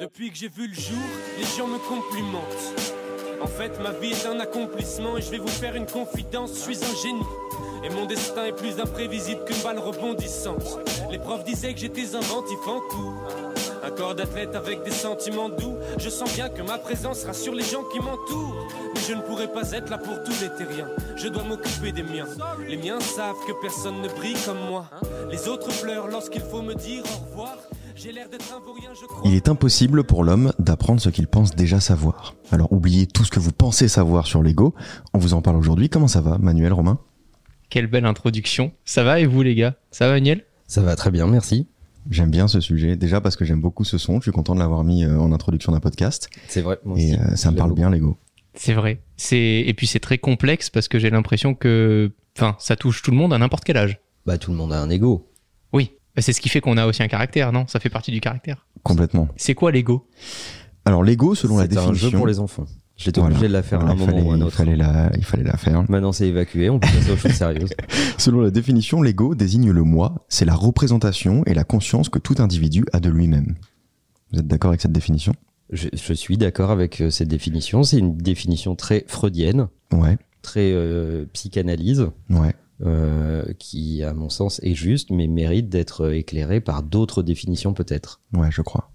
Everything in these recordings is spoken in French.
Depuis que j'ai vu le jour, les gens me complimentent. En fait, ma vie est un accomplissement et je vais vous faire une confidence, je suis un génie. Et mon destin est plus imprévisible qu'une balle rebondissante. Les profs disaient que j'étais inventif en tout. Un corps d'athlète avec des sentiments doux. Je sens bien que ma présence rassure les gens qui m'entourent. Mais je ne pourrai pas être là pour tous les terriens. Je dois m'occuper des miens. Les miens savent que personne ne brille comme moi. Les autres pleurent lorsqu'il faut me dire au revoir. Il est impossible pour l'homme d'apprendre ce qu'il pense déjà savoir. Alors oubliez tout ce que vous pensez savoir sur l'ego. On vous en parle aujourd'hui. Comment ça va, Manuel, Romain? Quelle belle introduction. Ça va et vous les gars? Ça va Daniel Ça va très bien, merci. J'aime bien ce sujet, déjà parce que j'aime beaucoup ce son. Je suis content de l'avoir mis euh, en introduction d'un podcast. C'est vrai. Moi Et aussi. euh, ça me parle bien, l'ego. C'est vrai. C'est et puis c'est très complexe parce que j'ai l'impression que enfin ça touche tout le monde à n'importe quel âge. Bah, tout le monde a un ego. Bah, C'est ce qui fait qu'on a aussi un caractère, non? Ça fait partie du caractère. Complètement. C'est quoi l'ego? Alors l'ego, selon la C'est un définition... jeu pour les enfants. J'étais Voilà. obligé de la faire Voilà, à un il moment fallait, ou à un il fallait la, il fallait la faire. Maintenant, c'est évacué. On peut passer aux choses sérieuses. Selon la définition, l'ego désigne le moi. C'est la représentation et la conscience que tout individu a de lui-même. Vous êtes d'accord avec cette définition? Je, je suis d'accord avec euh, cette définition. C'est une définition très freudienne, Ouais, très euh, psychanalyse, ouais. Euh, qui, à mon sens, est juste, mais mérite d'être éclairée par d'autres définitions peut-être. Ouais, je crois.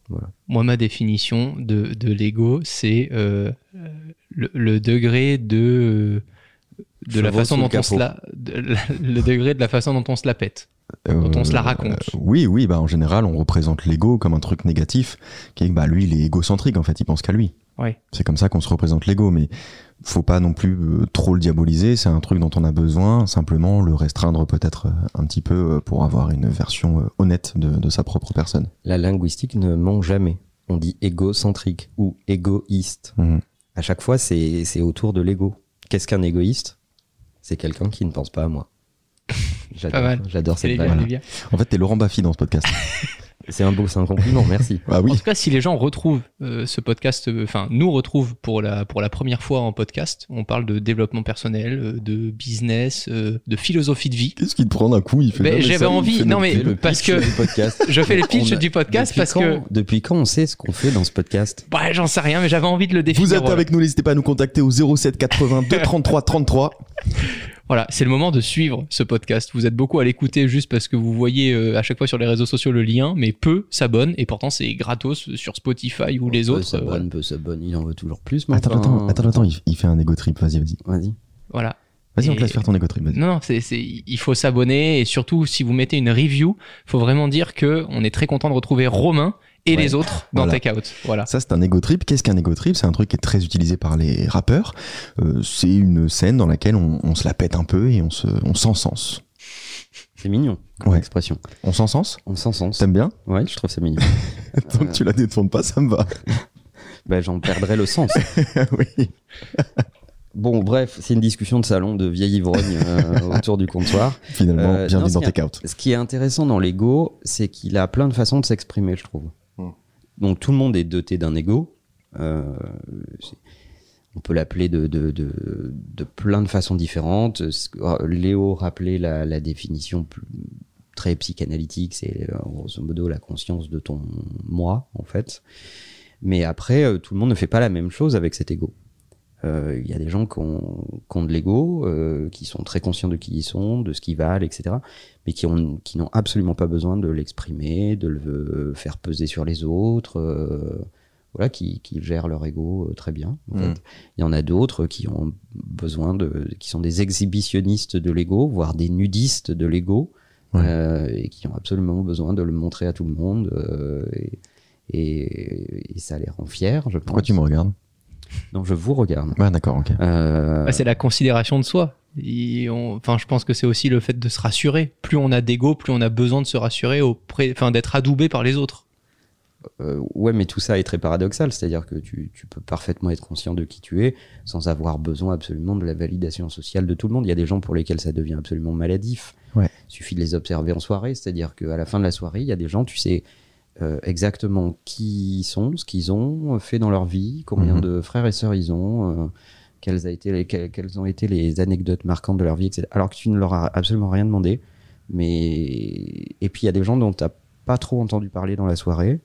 Moi, ma définition de, de l'ego, c'est euh, euh, le, le degré de de la façon dont le on se la, de la- le degré de la façon dont on se la pète. Dont on se la raconte. Euh, oui, oui, bah en général, on représente l'ego comme un truc négatif, qui est, bah lui, il est égocentrique, en fait, il pense qu'à lui. Ouais. C'est comme ça qu'on se représente l'ego, mais faut pas non plus euh, trop le diaboliser, c'est un truc dont on a besoin, simplement le restreindre peut-être euh, un petit peu euh, pour avoir une version honnête de, de sa propre personne. La linguistique ne ment jamais. On dit égocentrique ou égoïste. Mhm. À chaque fois, c'est c'est autour de l'ego. Qu'est-ce qu'un égoïste? C'est quelqu'un qui ne pense pas à moi. J'adore, mal. j'adore C'est cette les- blague. les biens. En fait, t'es Laurent Baffy dans ce podcast. C'est un beau, c'est un compliment, merci. ah oui, En tout cas, si les gens retrouvent euh, ce podcast, euh, enfin nous retrouvent pour la pour la première fois en podcast, on parle de développement personnel, euh, de business, euh, de philosophie de vie. qu'est-ce qui te prend d'un coup? Il fait Ben, j'avais envie- fait non, le- mais parce pitch. que- Du podcast. Je fais le pitch a- du podcast depuis parce quand- que Depuis quand on sait ce qu'on fait dans ce podcast? Bah, j'en sais rien, mais j'avais envie de le définir. Vous êtes voilà. avec nous, n'hésitez pas à nous contacter au 07 82 33 33. Voilà, c'est le moment de suivre ce podcast. Vous êtes beaucoup à l'écouter juste parce que vous voyez euh, à chaque fois sur les réseaux sociaux le lien, mais peu s'abonnent et pourtant c'est gratos sur Spotify ou les Peu autres. euh, s'abonne, voilà. peu s'abonne, il en veut toujours plus. mais Attends, attends, attends, attends, il, il fait un ego trip, vas-y, vas-y. Vas-y. Voilà. Vas-y, on te laisse faire ton ego trip, vas-y. Non, non, c'est, c'est, il faut s'abonner et surtout si vous mettez une review, faut vraiment dire que on est très content de retrouver Romain et Ouais. les autres dans Voilà. Take Out. Voilà. Ça, c'est un ego trip. Qu'est-ce qu'un ego trip? C'est un truc qui est très utilisé par les rappeurs. Euh, c'est une scène dans laquelle on, on se la pète un peu et on se, on s'encense. C'est mignon comme Ouais. expression. On s'encense? On s'en sens. T'aimes bien? Ouais, je trouve ça mignon. Tant que tu la détournes pas, ça me va. bah, j'en perdrais le sens. oui. Bon, bref, c'est une discussion de salon de vieille ivrogne euh, autour du comptoir. Finalement, Euh, dans Take Out. Ce qui est intéressant dans l'ego, c'est qu'il a plein de façons de s'exprimer, je trouve. Donc tout le monde est doté d'un ego. Euh, on peut l'appeler de, plein de façons différentes. Euh, Léo rappelait la, définition très psychanalytique, c'est euh, grosso modo la conscience de ton moi, en fait. Mais après, euh, tout le monde ne fait pas la même chose avec cet ego. Euh, Il y a des gens qui ont, qui ont de l'ego, euh, qui sont très conscients de qui ils sont, de ce qu'ils valent, etc. Mais qui ont, qui n'ont absolument pas besoin de l'exprimer, de le euh, faire peser sur les autres, voilà, qui, qui gèrent leur ego très bien. en Mm. fait. Il y en a d'autres qui ont besoin de, qui sont des exhibitionnistes de l'ego, voire des nudistes de l'ego, Ouais. euh, et qui ont absolument besoin de le montrer à tout le monde. euh, et, et, et ça les rend fiers, je pense. Pourquoi tu me regardes? Non, je vous regarde. Ah, d'accord, ok. Euh, Bah, c'est la considération de soi. On- Enfin, je pense que c'est aussi le fait de se rassurer. Plus on a d'ego, plus on a besoin de se rassurer auprès, enfin, d'être adoubé par les autres. euh, ouais, mais tout ça est très paradoxal, c'est-à-dire que tu, tu peux parfaitement être conscient de qui tu es sans avoir besoin absolument de la validation sociale de tout le monde. Il y a des gens pour lesquels ça devient absolument maladif. Ouais. Il suffit de les observer en soirée, c'est-à-dire qu'à la fin de la soirée, il y a des gens, tu sais euh, exactement qui ils sont, ce qu'ils ont fait dans leur vie, combien Mhm. de frères et sœurs ils ont, euh, quelles, a été les- quelles, quelles ont été les anecdotes marquantes de leur vie, etc. Alors que tu ne leur as absolument rien demandé. Mais... Et puis il y a des gens dont tu n'as pas trop entendu parler dans la soirée,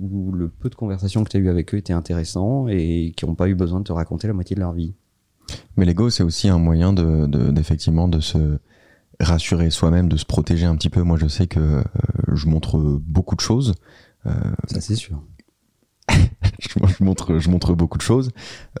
où le peu de conversations que tu as eu avec eux étaient intéressants et qui n'ont pas eu besoin de te raconter la moitié de leur vie. Mais l'ego, c'est aussi un moyen de, de- d'effectivement de se rassurer soi-même, de se protéger un petit peu. Moi, je sais que euh, je montre beaucoup de choses. Ça, c'est sûr. je, je montre, je montre beaucoup de choses,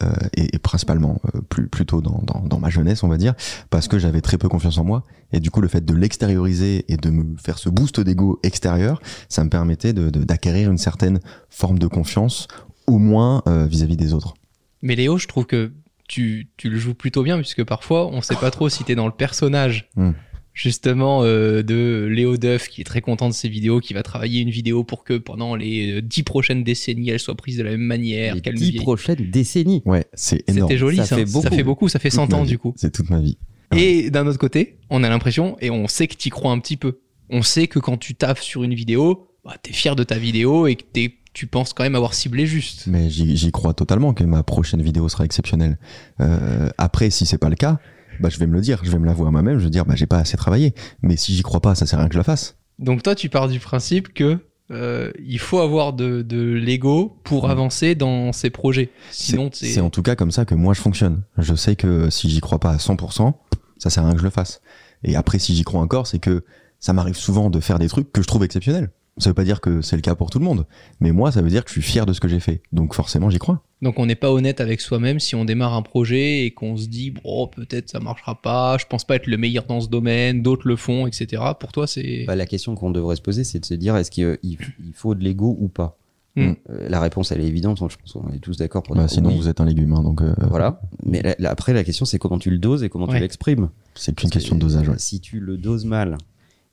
euh, et, et principalement euh, plus, plutôt dans, dans, dans ma jeunesse, on va dire, parce que j'avais très peu confiance en moi. Et du coup, le fait de l'extérioriser et de me faire ce boost d'ego extérieur, ça me permettait de, de- d'acquérir une certaine forme de confiance, au moins euh, vis-à-vis des autres. Mais Léo, je trouve que tu, tu le joues plutôt bien, puisque parfois, on sait pas trop si t'es dans le personnage. Hmm. Justement, euh, de Léo Duff, qui est très content de ses vidéos, qui va travailler une vidéo pour que pendant les euh, dix prochaines décennies, elle soit prise de la même manière, Les dix prochaines décennies. Ouais, c'est énorme. C'était joli, Ça ça. fait Ça beaucoup. fait beaucoup, ça fait Toute 100 ma ans du coup. C'est toute ma vie. Et d'un autre côté, on a l'impression, et on sait que tu crois un petit peu. On sait que quand tu taffes sur une vidéo, bah, t'es fier de ta vidéo et que t'es- tu penses quand même avoir ciblé juste. Mais j'y, j'y crois totalement que ma prochaine vidéo sera exceptionnelle. Euh, après, si c'est pas le cas, bah, je vais me le dire, je vais me l'avouer à moi-même, je vais dire, bah, j'ai pas assez travaillé. Mais si j'y crois pas, ça sert à rien que je la fasse. Donc toi, tu pars du principe que euh, il faut avoir de, de l'ego pour Mm. avancer dans ces projets. Sinon, c'est, c'est c'est en tout cas comme ça que moi je fonctionne. Je sais que si j'y crois pas à 100%, ça sert à rien que je le fasse. Et après, si j'y crois encore, c'est que ça m'arrive souvent de faire des trucs que je trouve exceptionnels. Ça veut pas dire que c'est le cas pour tout le monde. Mais moi, ça veut dire que je suis fier de ce que j'ai fait. Donc forcément, j'y crois. Donc on n'est pas honnête avec soi-même si on démarre un projet et qu'on se dit bon peut-être ça marchera pas, je pense pas être le meilleur dans ce domaine, d'autres le font, etc. Pour toi c'est Bah, la question qu'on devrait se poser, c'est de se dire est-ce qu'il il- il faut de l'ego ou pas? Hmm. Euh, La réponse, elle est évidente. Je pense qu'on est tous d'accord pour Bah, dire sinon, oui. vous êtes un légume. hein, donc euh, Voilà. Mais la- la- après, la question, c'est comment tu le doses et comment Ouais. tu l'exprimes. c'est qu'une question de que, dosage. ouais. Si tu le doses mal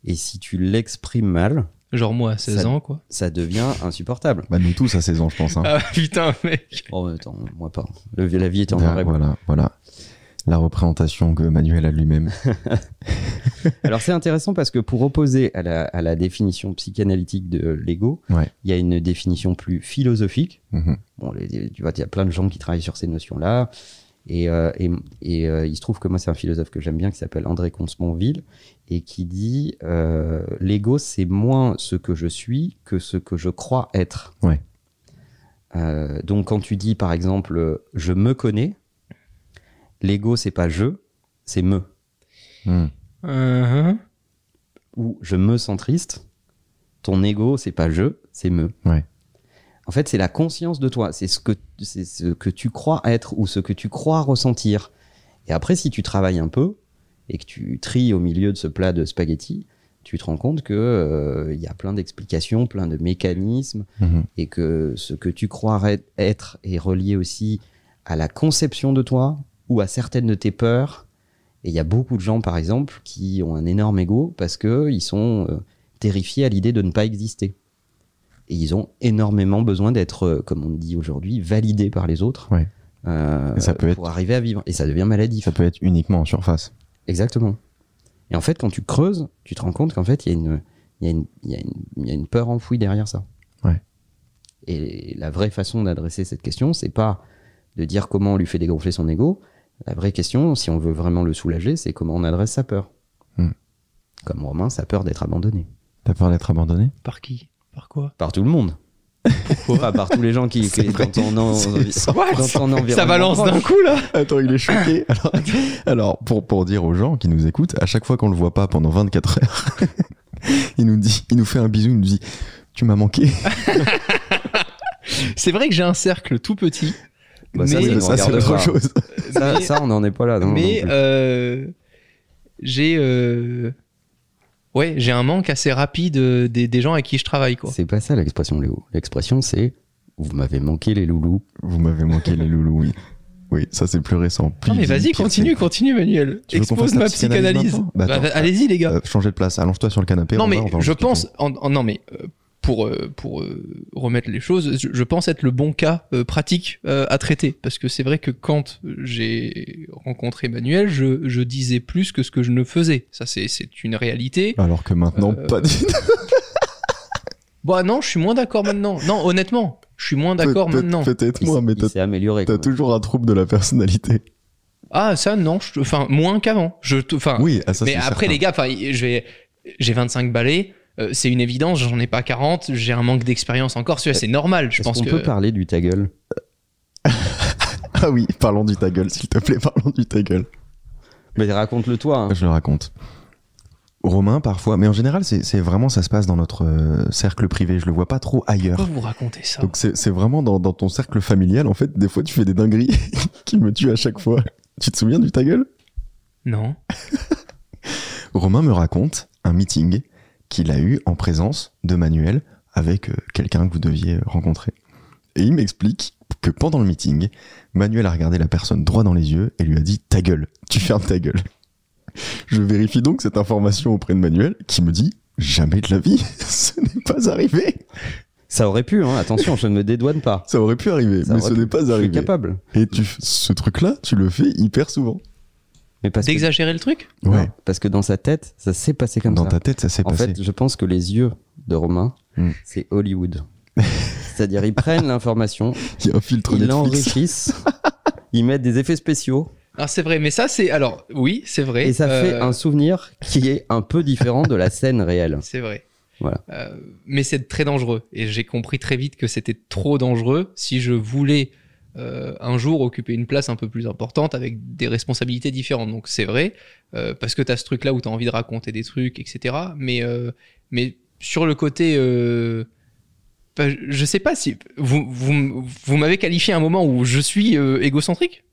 et si tu l'exprimes mal, genre moi à 16 Ça- ans quoi. ça devient insupportable. Bah, nous tous à 16 ans, je pense. hein. Ah putain mec. Oh, attends, moi pas. Le- la vie est en Ah, voilà, voilà. La représentation que Manuel a de lui-même. Alors c'est intéressant parce que pour opposer à la, à la définition psychanalytique de l'ego, Ouais. il y a une définition plus philosophique. Mhm. Bon, les- tu vois, il y a plein de gens qui travaillent sur ces notions-là. Et, euh, et, et, euh, il se trouve que moi, c'est un philosophe que j'aime bien qui s'appelle André Comte-Sponville et qui dit euh, l'ego, c'est moins ce que je suis que ce que je crois être. Ouais. Euh, donc, quand tu dis, par exemple, je me connais, l'ego, c'est pas je, c'est me. Hmm. Uh-huh. Ou je me sens triste, ton ego, c'est pas je, c'est me. Ouais. En fait, c'est la conscience de toi. C'est ce que c'est ce que tu crois être ou ce que tu crois ressentir. Et après, si tu travailles un peu et que tu tries au milieu de ce plat de spaghettis, tu te rends compte que euh, il y a plein d'explications, plein de mécanismes, Mhm. et que ce que tu crois être- est relié aussi à la conception de toi ou à certaines de tes peurs. Et il y a beaucoup de gens, par exemple, qui ont un énorme ego parce que ils sont euh, terrifiés à l'idée de ne pas exister. Et ils ont énormément besoin d'être, euh, comme on dit aujourd'hui, validés par les autres Ouais. euh, Et ça peut pour arriver à vivre. Et ça devient maladif. Ça peut être uniquement en surface. Exactement. Et en fait, quand tu creuses, tu te rends compte qu'en fait, il y, a une- y, y, y a peur enfouie derrière ça. Ouais. Et la vraie façon d'adresser cette question, c'est pas de dire comment on lui fait dégonfler son ego. La vraie question, si on veut vraiment le soulager, c'est comment on adresse sa peur. Hmm. Comme Romain, sa peur d'être abandonné. T'as peur d'être abandonné? Par qui? Par quoi Par tout le monde. Pas par tous les gens qui, qui vrai. dans ton, en- dans ton environnement. Ça balance d'un coup là Attends, il est choqué. Alors, alors, pour, pour dire aux gens qui nous écoutent, à chaque fois qu'on le voit pas pendant 24 heures, il nous dit, il nous fait un bisou, il nous dit, tu m'as manqué. C'est vrai que j'ai un cercle tout petit. Bah, ça, mais ça, c'est autre pas. chose. Ça, on n'en est pas là. non, mais euh, j'ai euh, ouais j'ai un manque assez rapide euh, des, des gens avec qui je travaille quoi. C'est pas ça l'expression, Léo. L'expression, c'est vous m'avez manqué les loulous. Vous m'avez manqué les loulous, oui. Oui, ça c'est plus récent. Plus Non mais vas-y continue continue Manuel. Tu Expose ma psychanalyse Bah, Bah. Allez-y les gars. Euh, changer de place, allonge-toi sur le canapé. non mais va je pense en, en- non mais euh, pour euh, pour euh, remettre les choses, je, je pense être le bon cas euh, pratique euh, à traiter parce que c'est vrai que quand j'ai rencontré Manuel, je, je disais plus que ce que je ne faisais. Ça c'est c'est une réalité. Alors que maintenant, Euh, pas du tout. Bah non, je suis moins d'accord maintenant. Non, honnêtement, je suis moins d'accord maintenant. Peut-être moi, mais t'as amélioré. t'as toujours un trouble de la personnalité. Ah ça non, je- enfin moins qu'avant. Je te- enfin Oui, ah, ça mais après certain. les gars, enfin je vais j'ai 25 balais, euh, c'est une évidence, j'en ai pas 40, j'ai un manque d'expérience encore, celui-là, c'est normal, je pense qu'on que... peut parler du ta gueule Ah oui, parlons du ta gueule, s'il te plaît, parlons du ta gueule. Mais raconte-le toi. hein. Je le raconte. Romain, parfois, mais en général, c'est vraiment, ça se passe dans notre euh, cercle privé. Je le vois pas trop ailleurs. Pourquoi vous racontez ça Donc c'est c'est vraiment dans, dans ton cercle familial, en fait, des fois tu fais des dingueries qui me tuent à chaque fois. Tu te souviens du ta gueule Non. Romain me raconte un meeting qu'il a eu en présence de Manuel avec euh, quelqu'un que vous deviez rencontrer. Et il m'explique que pendant le meeting, Manuel a regardé la personne droit dans les yeux et lui a dit ta gueule, tu fermes ta gueule. Je vérifie donc cette information auprès de Manuel qui me dit jamais de la vie, ce n'est pas arrivé. Ça aurait pu, hein. attention, je ne me dédouane pas. Ça aurait pu arriver, Ça mais ce n'est pas Je suis arrivé. capable. Et tu, ce truc-là, tu le fais hyper souvent. Mais parce que, D'exagérer le truc Ouais. Non, parce que dans sa tête, ça s'est passé comme Dans ça. ta tête, ça s'est En passé. fait, je pense que les yeux de Romain, Hmm. c'est Hollywood. C'est-à-dire, ils prennent l'information, Il ils l'enrichissent, ils mettent des effets spéciaux, Alors c'est vrai, mais ça c'est... Alors oui, c'est vrai. et ça fait euh, un souvenir qui est un peu différent de la scène réelle. C'est vrai. Voilà. Euh, mais c'est très dangereux. Et j'ai compris très vite que c'était trop dangereux si je voulais euh, un jour occuper une place un peu plus importante avec des responsabilités différentes. Donc c'est vrai, euh, parce que tu as ce truc-là où tu as envie de raconter des trucs, etc. Mais, euh, mais sur le côté... Je sais pas si... Vous, vous, vous m'avez qualifié à un moment où je suis égocentrique?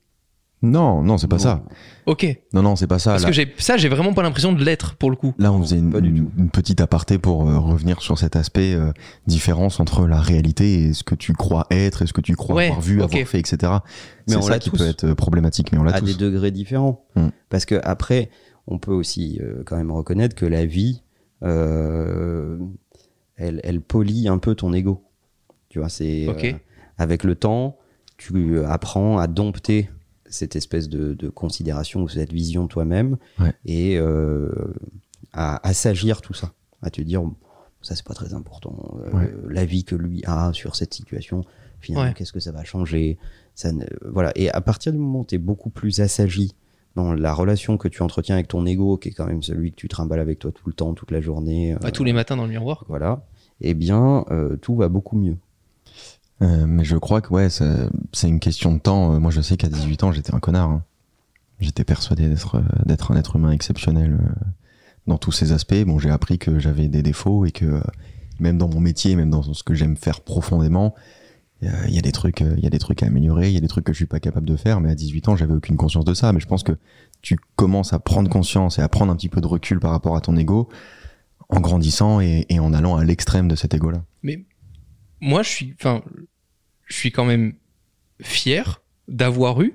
Non, non, c'est pas ça. Ok. Non, non, c'est pas ça. Parce Là, que j'ai ça, j'ai vraiment pas l'impression de l'être pour le coup. là, on faisait une, Pas du une- tout. une petite aparté pour euh, revenir sur cet aspect euh, différence entre la réalité et ce que tu crois être, et ce que tu crois Ouais, avoir vu, avoir fait, etc. Mais C'est on ça l'a qui tous. peut être euh, problématique, mais on l'a à tous. des degrés différents. Hmm. Parce que après, on peut aussi euh, quand même reconnaître que la vie, euh, elle, elle polie un peu ton ego. Tu vois, c'est Ok. euh, avec le temps, tu apprends à dompter cette espèce de, de considération ou cette vision de toi-même Ouais. et euh, à assagir tout ça, à te dire ça c'est pas très important. Euh, Ouais. La vie que lui a sur cette situation, finalement, Ouais. qu'est-ce que ça va changer ça ne- Voilà. Et à partir du moment où tu es beaucoup plus assagi dans la relation que tu entretiens avec ton ego, qui est quand même celui que tu trimbales avec toi tout le temps, toute la journée, euh, tous les matins dans le miroir. quoi. voilà, eh bien, euh, tout va beaucoup mieux. Euh, mais je crois que ouais, c'est une question de temps. Euh, Moi, je sais qu'à 18 ans, j'étais un connard. hein. J'étais persuadé d'être euh, d'être un être humain exceptionnel dans tous ces aspects. Bon, j'ai appris que j'avais des défauts et que même dans mon métier, même dans ce que j'aime faire profondément, il y a des trucs, il y a des trucs à améliorer. Il y a des trucs que je suis pas capable de faire. Mais à 18 ans, j'avais aucune conscience de ça. Mais je pense que tu commences à prendre conscience et à prendre un petit peu de recul par rapport à ton ego en grandissant et, et en allant à l'extrême de cet ego-là. Moi, je suis, enfin, je suis quand même fier d'avoir eu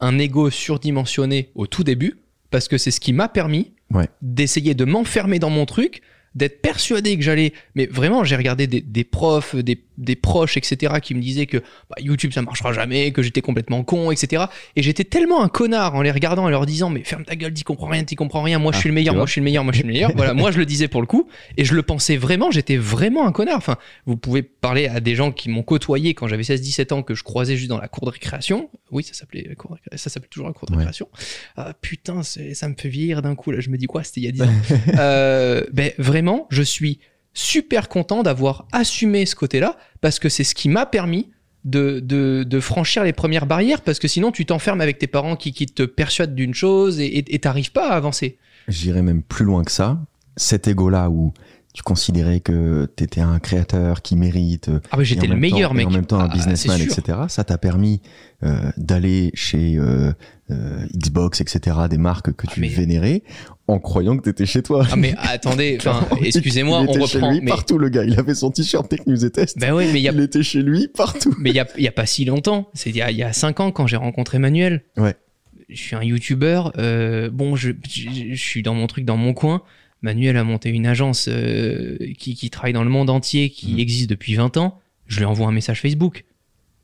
un ego surdimensionné au tout début, parce que c'est ce qui m'a permis Ouais. d'essayer de m'enfermer dans mon truc, d'être persuadé que j'allais. Mais vraiment, j'ai regardé des, des profs, des, des proches, etc., qui me disaient que bah, YouTube ça marchera jamais, que j'étais complètement con, etc. Et j'étais tellement un connard en les regardant et leur disant mais ferme ta gueule, t'y comprends rien, t'y comprends rien. Moi je Ah, suis le meilleur, moi je suis le meilleur, moi je suis le meilleur. voilà, moi je le disais pour le coup et je le pensais vraiment. J'étais vraiment un connard. Enfin, vous pouvez parler à des gens qui m'ont côtoyé quand j'avais 16-17 ans que je croisais juste dans la cour de récréation. Oui, ça s'appelait la cour de récréation. Ça s'appelle toujours la cour de Ouais. récréation. Ah, putain, ça me fait vieillir d'un coup. Là, je me dis quoi C'était il y a 10 ans. Euh, ben vraiment, je suis super content d'avoir assumé ce côté-là parce que c'est ce qui m'a permis de, de, franchir les premières barrières parce que sinon tu t'enfermes avec tes parents qui, te persuadent d'une chose et t'arrives pas à avancer. J'irais même plus loin que ça. Cet ego-là où tu considérais que t'étais un créateur qui mérite. euh, Ah bah j'étais le meilleur temps- mec. Et en même temps un Ah, businessman, etc. Ça t'a permis euh, d'aller chez euh, euh, Xbox, etc. Des marques que tu mais- vénérais en croyant que t'étais chez toi. Ah mais attendez, excusez-moi, il on était chez reprend. lui Mais partout le gars. Il avait son t-shirt Tech News et Test. ben ouais, mais il y a Il était chez lui partout. Mais il y a, il y a pas si longtemps, c'est il y a, y a cinq ans quand j'ai rencontré Manuel. Ouais. Je suis un youtubeur. euh, bon, je, je, je suis dans mon truc, dans mon coin. Manuel a monté une agence euh, qui, qui travaille dans le monde entier, qui Mhm. existe depuis 20 ans. Je lui envoie un message Facebook.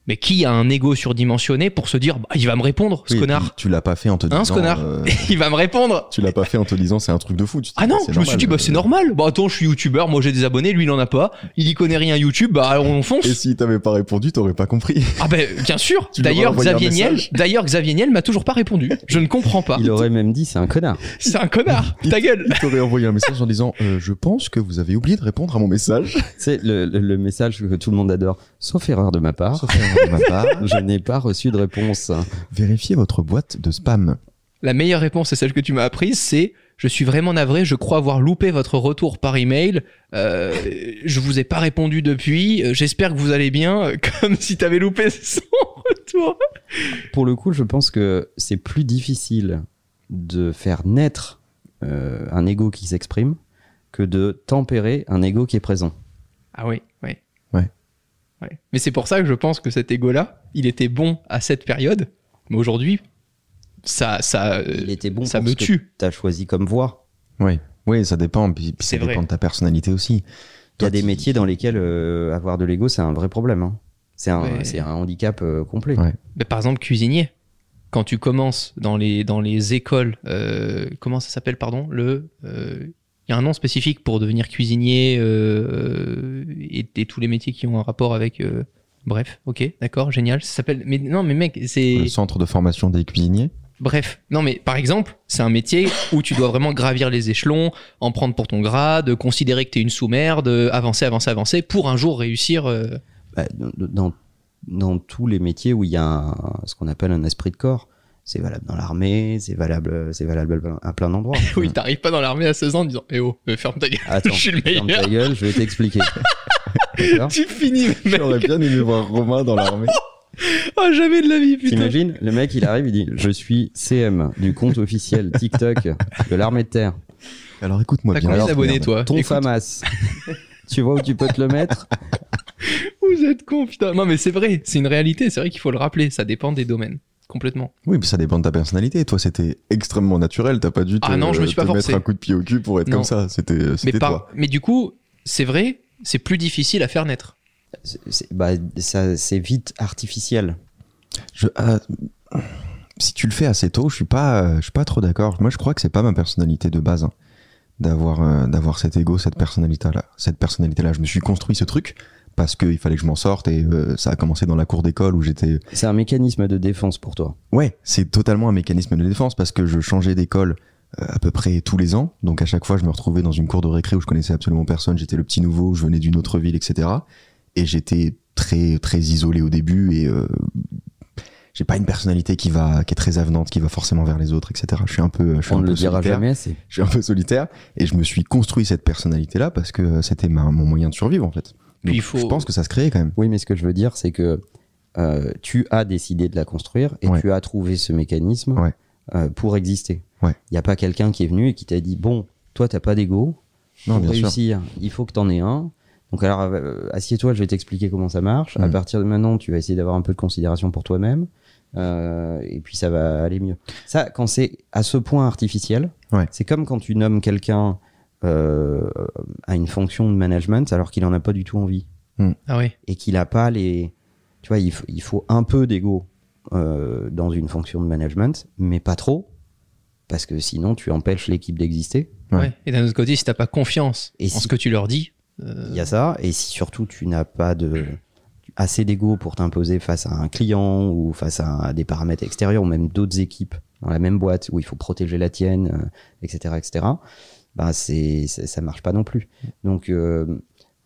Mais qui a un ego surdimensionné pour se dire, bah, il va me répondre, ce Oui, connard. Tu l'as pas fait en te disant. Hein, ce connard euh, il va me répondre. tu l'as pas fait en te disant c'est un truc de fou. Tu Ah non, c'est je me suis dit, bah, c'est normal. Bah, attends, je suis youtubeur, moi j'ai des abonnés, lui il en a pas. Il y connaît rien YouTube, bah, on fonce. Et si t'avais pas répondu, t'aurais pas compris. Ah ben bien sûr. D'ailleurs Xavier Niel, d'ailleurs Xavier Niel m'a toujours pas répondu. Je ne comprends pas. Il aurait même dit c'est un connard. C'est un connard. Ta gueule. Il t'aurait envoyé un message en disant euh, Je pense que vous avez oublié de répondre à mon message. C'est le, le- le message que tout le monde adore, sauf erreur de ma part. Sauf erreur de ma part. Je n'ai pas reçu de réponse. Vérifiez votre boîte de spam. La meilleure réponse, c'est celle que tu m'as apprise, c'est je suis vraiment navré, je crois avoir loupé votre retour par email. Euh, je vous ai pas répondu depuis. Euh, J'espère que vous allez bien. Comme si t'avais loupé son retour. Pour le coup, je pense que c'est plus difficile de faire naître euh, un ego qui s'exprime que de tempérer un ego qui est présent. Ah oui, oui. Ouais. Mais c'est pour ça que je pense que cet ego-là, il était bon à cette période, mais aujourd'hui, ça, ça, euh, Il était bon ça me ce que tue. tu as choisi comme voie. Oui, oui, ça dépend. Puis, puis ça vrai. dépend de ta personnalité aussi. Il y a des métiers dans lesquels euh, avoir de l'ego, c'est un vrai problème. hein. C'est un, Ouais. c'est un handicap euh, complet. Ouais. Mais par exemple, cuisinier. Quand tu commences dans les, dans les écoles, euh, comment ça s'appelle, pardon? Le, euh, il y a un nom spécifique pour devenir cuisinier euh, et, et tous les métiers qui ont un rapport avec. euh, bref, ok, d'accord, génial. Ça s'appelle. Mais non, mais mec, c'est. Le centre de formation des cuisiniers. Bref, non mais par exemple, c'est un métier où tu dois vraiment gravir les échelons, en prendre pour ton grade, considérer que t'es une sous-merde, avancer, avancer, avancer, pour un jour réussir. euh, Bah, dans, dans- dans tous les métiers où il y a un- ce qu'on appelle un esprit de corps, c'est valable dans l'armée, c'est valable, c'est valable à plein d'endroits. Oui, t'arrives pas dans l'armée à 16 ans en disant Eh oh, euh, ferme ta gueule, Attends, je suis le ferme meilleur. ta gueule, je vais t'expliquer. Tu finis, mec. J'aurais bien aimé voir Romain dans l'armée. Oh, jamais de la vie, putain. T'imagines Le mec, il arrive, il dit Je suis CM du compte officiel TikTok de l'armée de terre. Alors écoute-moi T'as bien. combien d'abonnés, toi Ton Écoute, FAMAS. tu vois où tu peux te le mettre Vous êtes con, putain. Non, mais c'est vrai, c'est une réalité, c'est vrai qu'il faut le rappeler, ça dépend des domaines. Complètement. Oui, mais ça dépend de ta personnalité. Toi, c'était extrêmement naturel. T'as pas dû te, Ah non, je me suis te pas mettre forcé. un coup de pied au cul pour être Non. comme ça. C'était Mais, c'était par- toi. mais du coup, c'est vrai, c'est plus difficile à faire naître. C'est- bah, ça, c'est vite artificiel. Je, ah, si tu le fais assez tôt, je suis pas, euh, je suis pas trop d'accord. Moi, je crois que c'est pas ma personnalité de base hein, d'avoir, euh, d'avoir cet ego, cette personnalité-là. Cette personnalité-là, je me suis construit ce truc parce qu'il fallait que je m'en sorte et euh, ça a commencé dans la cour d'école où j'étais. C'est un mécanisme de défense pour toi. Ouais, c'est totalement un mécanisme de défense parce que je changeais d'école euh, à peu près tous les ans. Donc à chaque fois, je me retrouvais dans une cour de récré où je connaissais absolument personne. J'étais le petit nouveau, je venais d'une autre ville, etc. Et j'étais très très isolé au début et euh, j'ai pas une personnalité qui va qui est très avenante, qui va forcément vers les autres, etc. Je suis un peu, je suis On un ne peu le dira solitaire. jamais. Je suis un peu solitaire et je me suis construit cette personnalité-là parce que c'était mon moyen de survivre en fait. Puis il faut- Je pense que ça se crée quand même. Oui, mais ce que je veux dire, c'est que euh, tu as décidé de la construire et Ouais. tu as trouvé ce mécanisme Ouais. euh, pour exister. Il Ouais. n'y a pas quelqu'un qui est venu et qui t'a dit Bon, toi, t'as pas d'ego. Non, Pour bien sûr. réussir, il faut que t'en aies un. Donc, alors, euh, assieds-toi, je vais t'expliquer comment ça marche. À Mm. partir de maintenant, tu vas essayer d'avoir un peu de considération pour toi-même. et puis, ça va aller mieux. Ça, quand c'est à ce point artificiel, c'est comme quand tu nommes quelqu'un euh, à une fonction de management alors qu'il en a pas du tout envie Ah oui. et qu'il a pas les. Tu vois, il faut, il faut un peu d'ego euh, dans une fonction de management, mais pas trop, parce que sinon tu empêches l'équipe d'exister. Ouais. Ouais. Et d'un autre côté, si t'as pas confiance Et en si- ce que tu leur dis, euh, Il y a ça, et si surtout tu n'as pas de assez d'ego pour t'imposer face à un client ou face à des paramètres extérieurs ou même d'autres équipes dans la même boîte où il faut protéger la tienne, euh, etc., etc. Bah c'est ça marche pas non plus. Donc euh,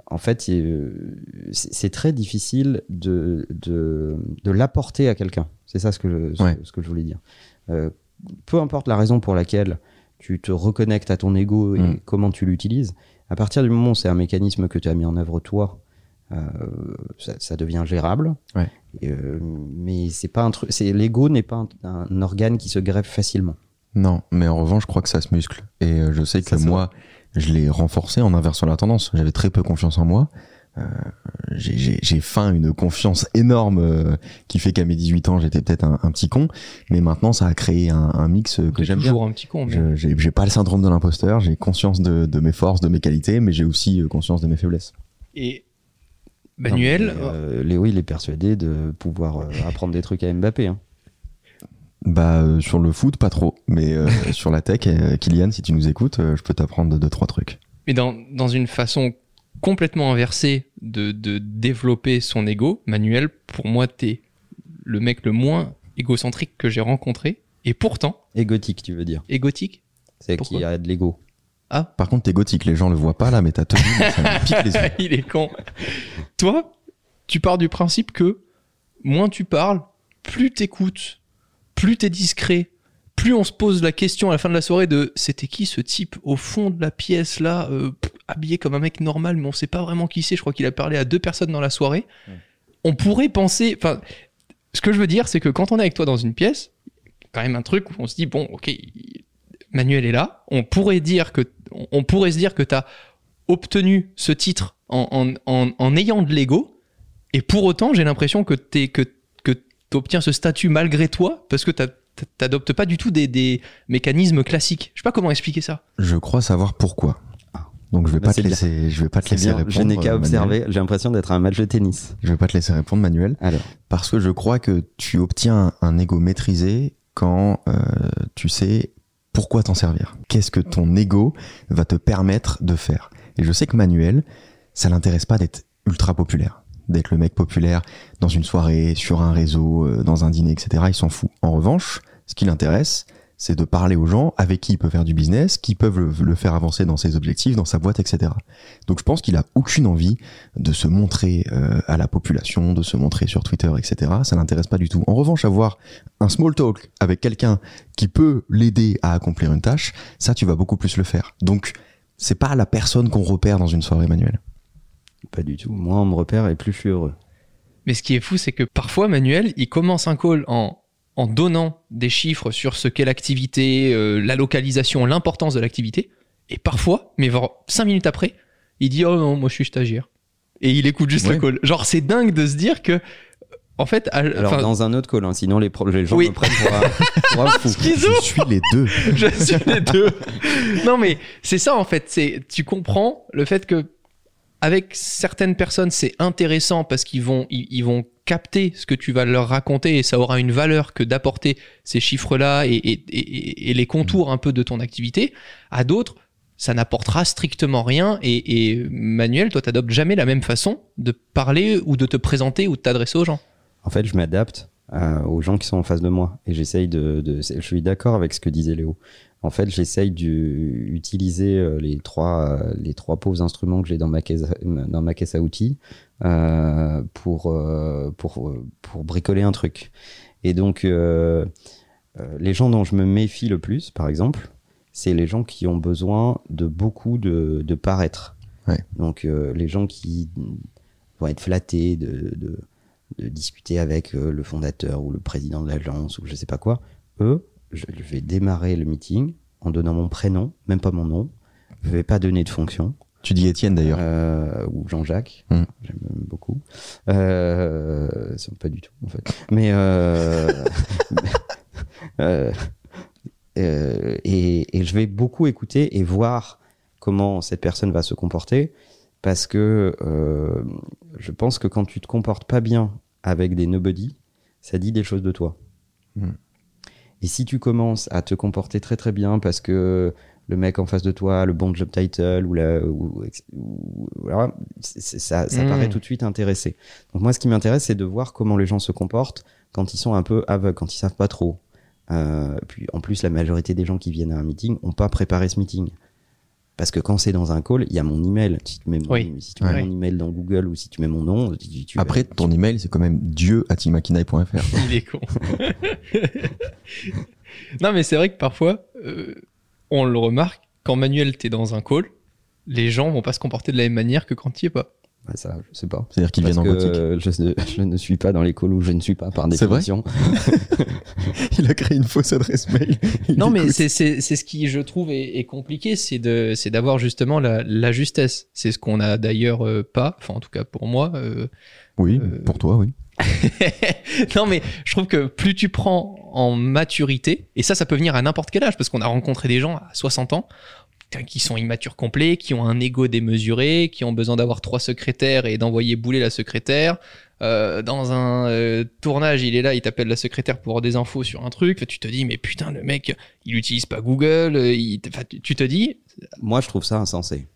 en fait, euh, c'est très difficile de, de, de l'apporter à quelqu'un. C'est ça ce que, je, ce, Ouais. ce que je voulais dire. Euh, peu importe la raison pour laquelle tu te reconnectes à ton ego et Mm. comment tu l'utilises, à partir du moment où c'est un mécanisme que tu as mis en œuvre toi, euh, ça, ça devient gérable. Ouais. Euh, mais c'est pas un truc. L'ego n'est pas un, un organe qui se greffe facilement. Non, mais en revanche, je crois que ça se muscle. Et euh, je sais que Ça, moi, je l'ai renforcé en inversant la tendance. J'avais très peu confiance en moi. Euh, j'ai- faim une confiance énorme euh, qui fait qu'à mes 18 ans, j'étais peut-être un, un petit con. Mais maintenant, ça a créé un, un mix que j'aime bien. toujours un petit con. Mais... Je- J'ai pas le syndrome de l'imposteur. J'ai conscience de, de mes forces, de mes qualités, mais j'ai aussi conscience de mes faiblesses. Et Manuel, Non, mais, euh, Léo, il est persuadé de pouvoir euh, apprendre des trucs à Mbappé. hein. Bah euh, sur le foot pas trop, mais euh, sur la tech, euh, Kylian, si tu nous écoutes, euh, je peux t'apprendre deux, trois trucs. mais dans, dans une façon complètement inversée de, de développer son ego, Manuel, pour moi, t'es le mec le moins égocentrique que j'ai rencontré. Et pourtant, Égotique, tu veux dire. égotique. C'est y a de l'ego. Ah, Par contre, t'es gothique, les gens le voient pas là, mais t'as tenu, mais ça me pique les yeux. il est con. Toi, tu pars du principe que moins tu parles, plus t'écoutes, plus t'es discret, plus on se pose la question à la fin de la soirée de c'était qui ce type au fond de la pièce là, euh, habillé comme un mec normal, mais on sait pas vraiment qui c'est. Je crois qu'il a parlé à deux personnes dans la soirée. On pourrait penser, enfin, ce que je veux dire, c'est que quand on est avec toi dans une pièce, quand même un truc où on se dit bon, ok, Manuel est là. On pourrait dire que, on pourrait se dire que t'as obtenu ce titre en, en, en, en ayant de l'ego, et pour autant, j'ai l'impression que t'es que que t'obtiens ce statut malgré toi parce que t'as- t'adoptes pas du tout des, des mécanismes classiques. Je sais pas comment expliquer ça. Je crois savoir pourquoi. Donc je vais Bah, pas te bien. laisser, je vais pas te laisser bien, répondre. je n'ai qu'à euh, observer. Manuel. J'ai l'impression d'être à un match de tennis. Je vais pas te laisser répondre, Manuel, Alors, parce que je crois que tu obtiens un ego maîtrisé quand euh, tu sais pourquoi t'en servir. Qu'est-ce que ton ego va te permettre de faire? Et je sais que Manuel, ça l'intéresse pas d'être ultra populaire, d'être le mec populaire dans une soirée, sur un réseau, euh, dans un dîner, etc. Il s'en fout. En revanche, ce qui l'intéresse, c'est de parler aux gens avec qui il peut faire du business, qui peuvent le, le faire avancer dans ses objectifs, dans sa boîte, etc. Donc je pense qu'il a aucune envie de se montrer euh, à la population, de se montrer sur Twitter, etc. Ça l'intéresse pas du tout. En revanche, avoir un small talk avec quelqu'un qui peut l'aider à accomplir une tâche, ça tu vas beaucoup plus le faire. Donc c'est pas la personne qu'on repère dans une soirée manuelle. Pas du tout. Moins on me repère et plus je suis heureux. Mais ce qui est fou, c'est que parfois, Manuel, il commence un call en, en donnant des chiffres sur ce qu'est l'activité, euh, la localisation, l'importance de l'activité. Et parfois, mais cinq minutes après, il dit Oh non, moi je suis stagiaire. Et il écoute juste Ouais. le call. Genre, c'est dingue de se dire que, en fait, à- Alors dans un autre call, hein, sinon les, les gens Oui. me prennent pour un, pour un fou. Je suis les deux. je suis les deux. Non, mais c'est ça en fait. C'est tu comprends le fait que avec certaines personnes, c'est intéressant parce qu'ils vont ils, vont capter ce que tu vas leur raconter et ça aura une valeur que d'apporter ces chiffres-là et, et, les contours un peu de ton activité. À d'autres, ça n'apportera strictement rien. Et, et Manuel, toi, t'adoptes jamais la même façon de parler ou de te présenter ou de t'adresser aux gens. En fait, je m'adapte euh, aux gens qui sont en face de moi et j'essaye de, de- Je suis d'accord avec ce que disait Léo. En fait, j'essaye d'utiliser euh, les trois euh, les trois pauvres instruments que j'ai dans ma caisse dans ma caisse à outils euh, pour pour pour bricoler un truc. Et donc euh, les gens dont je me méfie le plus, par exemple, c'est les gens qui ont besoin de beaucoup de, de paraître. Ouais. Donc les gens qui vont être flattés de, de, de discuter avec euh, le fondateur ou le président de l'agence ou je sais pas quoi, eux, je, vais démarrer le meeting en donnant mon prénom, même pas mon nom. Je vais pas donner de fonction. Tu dis Étienne d'ailleurs. Euh, ou Jean-Jacques, Mm. j'aime beaucoup. Euh, pas du tout en fait. Mais euh, et, et je vais beaucoup écouter et voir comment cette personne va se comporter parce que je pense que quand tu te comportes pas bien avec des nobody, ça dit des choses de toi. Mm. Et si tu commences à te comporter très très bien parce que le mec en face de toi, a le bon job title ou la, ou, ou- voilà, ça, ça Mm. paraît tout de suite intéressé. Donc moi, ce qui m'intéresse, c'est de voir comment les gens se comportent quand ils sont un peu aveugles, quand ils savent pas trop. Euh, puis en plus, la majorité des gens qui viennent à un meeting ont pas préparé ce meeting. Parce que quand c'est dans un call, il y a mon email. Si tu mets mon, Oui. si tu mets Ouais. mon email dans Google ou si tu mets mon nom, tu, tu- Après, ton email, c'est quand même dieu at Il est con. non, mais c'est vrai que parfois, euh, on le remarque, quand Manuel, t'es dans un call, les gens vont pas se comporter de la même manière que quand tu es pas. Bah, ça, je sais pas. C'est-à-dire qu'ils viennent en que gothique. je, ne- je ne suis pas dans calls où je ne suis pas par C'est vrai définition. Il a créé une fausse adresse mail. Il Non, mais c'est c'est c'est ce qui je trouve est, est compliqué, c'est de c'est d'avoir justement la, la justesse. C'est ce qu'on a d'ailleurs euh, pas, enfin en tout cas pour moi. euh, Oui, euh, pour toi, oui. non, mais je trouve que plus tu prends en maturité, et ça, ça peut venir à n'importe quel âge, parce qu'on a rencontré des gens à 60 ans, qui sont immatures complets, qui ont un ego démesuré, qui ont besoin d'avoir trois secrétaires et d'envoyer bouler la secrétaire. Euh, dans un euh, tournage, il est là, il t'appelle la secrétaire pour avoir des infos sur un truc. Tu te dis, mais putain, le mec, il utilise pas Google. euh, il- enfin, tu- tu te dis, Moi, je trouve ça insensé.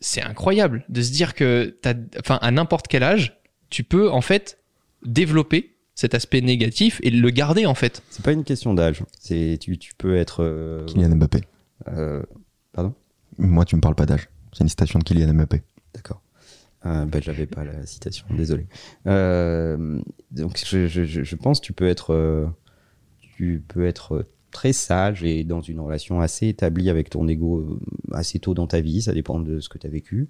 c'est incroyable de se dire que, enfin, à n'importe quel âge, tu peux en fait développer cet aspect négatif et le garder en fait. C'est pas une question d'âge. C'est tu, tu peux être. euh, Kylian Mbappé. euh, pardon. Moi, tu me parles pas d'âge. C'est une citation de Kylian Mbappé. D'accord. Euh, bah, j'avais pas la citation, désolé. Euh, donc je, je, je je pense que tu peux être euh, tu peux être très sage et dans une relation assez établie avec ton ego euh, assez tôt dans ta vie, ça dépend de ce que tu as vécu.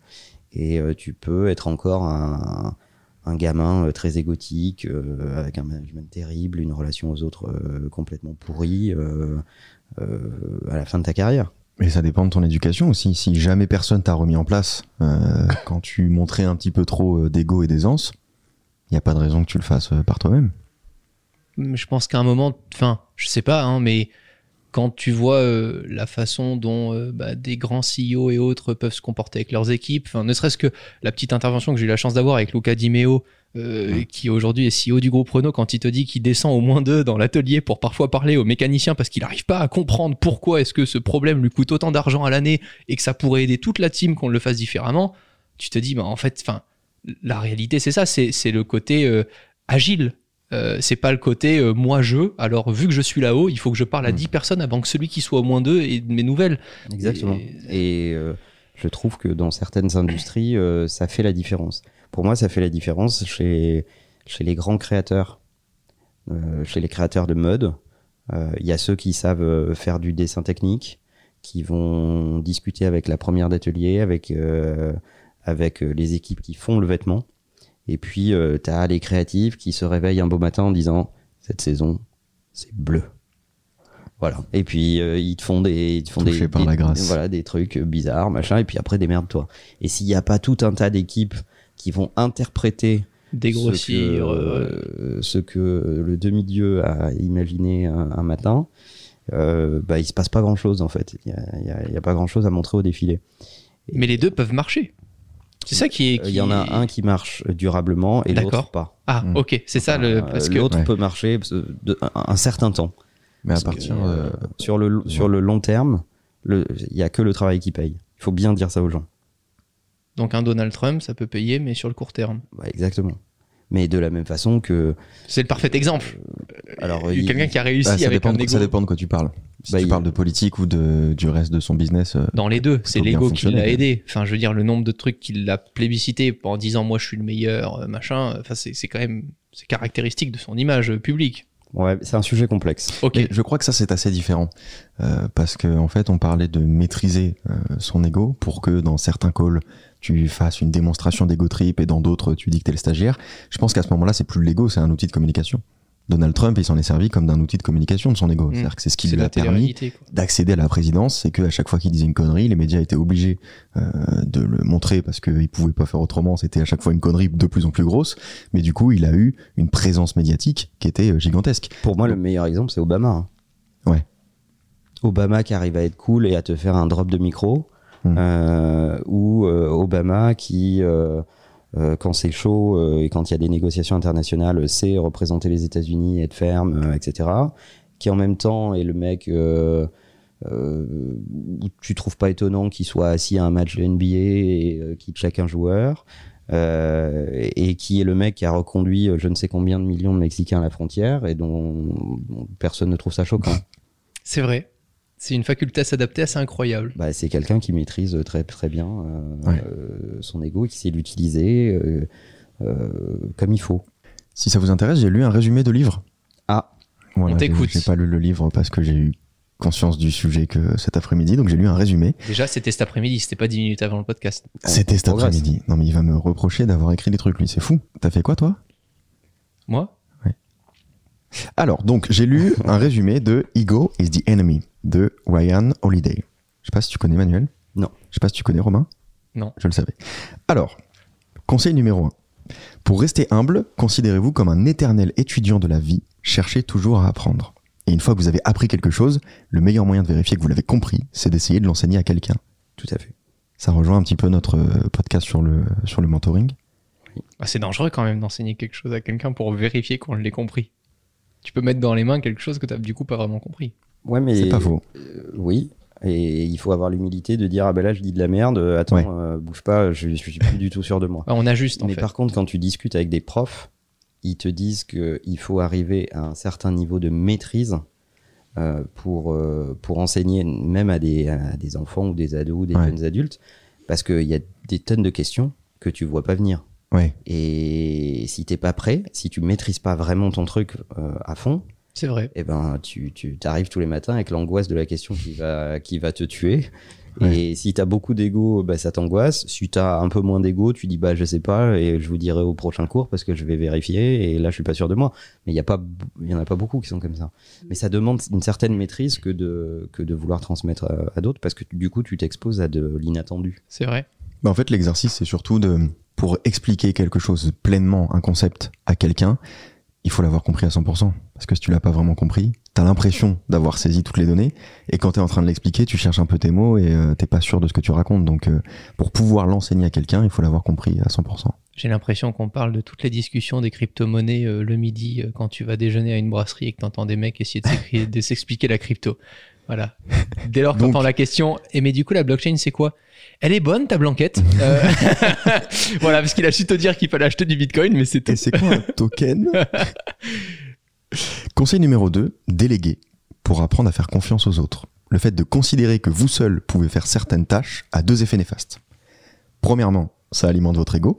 Et tu peux être encore un, un gamin très égotique, avec un management terrible, une relation aux autres complètement pourrie à la fin de ta carrière. Et ça dépend de ton éducation aussi. Si jamais personne t'a remis en place euh, quand tu montrais un petit peu trop euh, d'ego et d'aisance, il n'y a pas de raison que tu le fasses euh, par toi-même. Mais Je pense qu'à un moment, enfin, je sais pas, hein, mais quand tu vois euh, la façon dont euh, bah, des grands CEO et autres peuvent se comporter avec leurs équipes, ne serait-ce que la petite intervention que j'ai eu la chance d'avoir avec Luca Di Meo, euh, qui aujourd'hui est CEO du groupe Renault, quand il te dit qu'il descend au moins deux dans l'atelier pour parfois parler aux mécaniciens parce qu'il n'arrive pas à comprendre pourquoi est-ce que ce problème lui coûte autant d'argent à l'année et que ça pourrait aider toute la team qu'on le fasse différemment, tu te dis, bah, en fait, enfin, la réalité c'est ça, c'est c'est le côté euh, agile. Euh, c'est pas le côté euh, moi je, alors vu que je suis là-haut, il faut que je parle à Mm. 10 personnes avant que celui qui soit au moins deux ait mes nouvelles. Exactement. Et- Et, je trouve que dans certaines industries, ça fait la différence. Pour moi, ça fait la différence chez, chez les grands créateurs, euh, chez les créateurs de mode. Euh, Il y a ceux qui savent euh, faire du dessin technique, qui vont discuter avec la première d'atelier, avec, euh, avec les équipes qui font le vêtement. Et puis, tu as les créatifs qui se réveillent un beau matin en disant Cette saison, c'est bleu. Voilà. Et puis, euh, ils te font des, ils te font des, Touché par des- la grâce. voilà, des trucs bizarres, machin. Et puis après, démerde-toi. Et s'il n'y a pas tout un tas d'équipes qui vont interpréter Dégrossir. ce que, euh, ce que le demi-dieu a imaginé un, un matin, euh, bah, il se passe pas grand-chose en fait. Il y a, pas grand-chose à montrer au défilé. Et, Mais les deux peuvent marcher. C'est ça qui est. euh, Il y en a un qui marche durablement et D'accord. l'autre pas. Ah, Mm. ok, c'est ça le. Euh, Parce que L'autre Ouais. peut marcher de, un, un certain temps. Mais à que, partir euh, sur le sur le long terme, il y a que le travail qui paye. Il faut bien dire ça aux gens. Donc un Donald Trump, ça peut payer, mais sur le court terme. Bah, exactement. Mais de la même façon que C'est le parfait exemple. alors Il y a il- quelqu'un qui a réussi Bah, ça, avec dépend un de, ça dépend de quoi tu parles. Si Bah, tu il- parles de politique ou de, du reste de son business, euh, Dans les deux, c'est l'ego qui l'a aidé. Enfin, je veux dire, le nombre de trucs qu'il a plébiscité en disant moi je suis le meilleur, euh, machin. Enfin, c'est quand même c'est caractéristique de son image euh, publique. ouais, c'est un sujet complexe. Ok. Mais je crois que ça c'est assez différent Euh, parce que en fait on parlait de maîtriser euh, son ego pour que dans certains calls tu fasses une démonstration d'ego trip et dans d'autres tu dis que t'es le stagiaire. Je pense qu'à ce moment-là c'est plus l'ego, c'est un outil de communication. Donald Trump il s'en est servi comme d'un outil de communication de son ego. Mm. C'est-à-dire que c'est ce qui lui a permis d'accéder à la présidence, c'est qu'à chaque fois qu'il disait une connerie, les médias étaient obligés euh, de le montrer parce qu'ils pouvaient pas faire autrement. C'était à chaque fois une connerie de plus en plus grosse, mais du coup, il a eu une présence médiatique qui était euh, gigantesque. Pour moi, le meilleur exemple, c'est Obama. hein. Ouais. Obama qui arrive à être cool et à te faire un drop de micro, Mm. euh, ou euh, Obama qui, euh, euh, quand c'est chaud euh, et quand il y a des négociations internationales, sait représenter les États-Unis, être ferme, etc. Qui en même temps est le mec euh, euh, où tu trouves pas étonnant qu'il soit assis à un match de NBA et euh, qu'il check un joueur. euh, et, et qui est le mec qui a reconduit je ne sais combien de millions de Mexicains à la frontière et dont, dont personne ne trouve ça choquant. C'est vrai. C'est une faculté à s'adapter assez incroyable. bah, c'est quelqu'un qui maîtrise très très bien euh, Ouais. euh, son ego et qui sait l'utiliser euh, euh, comme il faut. Si ça vous intéresse, j'ai lu un résumé de livre. Ah. Voilà, On j'ai- t'écoute. J'ai pas lu le livre parce que j'ai eu conscience du sujet que cet après-midi, donc j'ai lu un résumé. Déjà, c'était cet après-midi, c'était pas 10 minutes avant le podcast. C'était cet après-midi. Non mais il va me reprocher d'avoir écrit des trucs, lui, c'est fou. T'as fait quoi toi? Moi? Alors, donc, j'ai lu un résumé de Ego is the Enemy de Ryan Holiday. Je sais pas si tu connais Manuel. Non. Je sais pas si tu connais Romain. Non. Je le savais. Alors, conseil numéro 1. Pour rester humble, considérez-vous comme un éternel étudiant de la vie, cherchez toujours à apprendre. Et une fois que vous avez appris quelque chose, le meilleur moyen de vérifier que vous l'avez compris, c'est d'essayer de l'enseigner à quelqu'un. Tout à fait. Ça rejoint un petit peu notre euh, podcast sur le, sur le mentoring. Ah, c'est dangereux quand même d'enseigner quelque chose à quelqu'un pour vérifier qu'on l'ait compris. Tu peux mettre dans les mains quelque chose que tu du coup pas vraiment compris. Ouais, mais C'est pas faux. euh, oui. Et il faut avoir l'humilité de dire ah ben là je dis de la merde. euh, Attends, Ouais. euh, bouge pas. Je, je suis plus du tout sûr de moi. On ajuste en Mais fait. par contre, quand tu discutes avec des profs, ils te disent qu'il faut arriver à un certain niveau de maîtrise euh, pour, euh, pour enseigner même à des, à des enfants ou des ados ou des Ouais. jeunes adultes, parce qu'il y a des tonnes de questions que tu vois pas venir. Ouais. Et si t'es pas prêt, si tu maîtrises pas vraiment ton truc euh, à fond, C'est vrai. eh ben tu, tu arrives tous les matins avec l'angoisse de la question qui va, qui va te tuer. Ouais. Et si t'as beaucoup d'ego, bah, ça t'angoisse. Si t'as un peu moins d'ego, tu dis bah je sais pas et je vous dirai au prochain cours parce que je vais vérifier et là je suis pas sûr de moi. Mais il y a pas, il y en a pas beaucoup qui sont comme ça. Mais ça demande une certaine maîtrise que de que de vouloir transmettre à, à d'autres parce que du coup tu t'exposes à de l'inattendu. C'est vrai. Bah, en fait, l'exercice, c'est surtout de, pour expliquer quelque chose pleinement, un concept à quelqu'un, il faut l'avoir compris à 100%. Parce que si tu l'as pas vraiment compris, t'as l'impression d'avoir saisi toutes les données, et quand t'es en train de l'expliquer, tu cherches un peu tes mots et euh, t'es pas sûr de ce que tu racontes. Donc, euh, pour pouvoir l'enseigner à quelqu'un, il faut l'avoir compris à 100%. J'ai l'impression qu'on parle de toutes les discussions des crypto-monnaies euh, le midi quand tu vas déjeuner à une brasserie et que t'entends des mecs essayer de s'expliquer la crypto. Voilà. Dès lors que Donc- t'entends la question, et mais du coup la blockchain c'est quoi? Elle est bonne ta blanquette? Euh, Voilà, parce qu'il a su te dire qu'il fallait acheter du bitcoin, mais c'est tout. Et c'est quoi un token? Conseil numéro 2, déléguer pour apprendre à faire confiance aux autres. Le fait de considérer que vous seul pouvez faire certaines tâches a deux effets néfastes. Premièrement, ça alimente votre ego.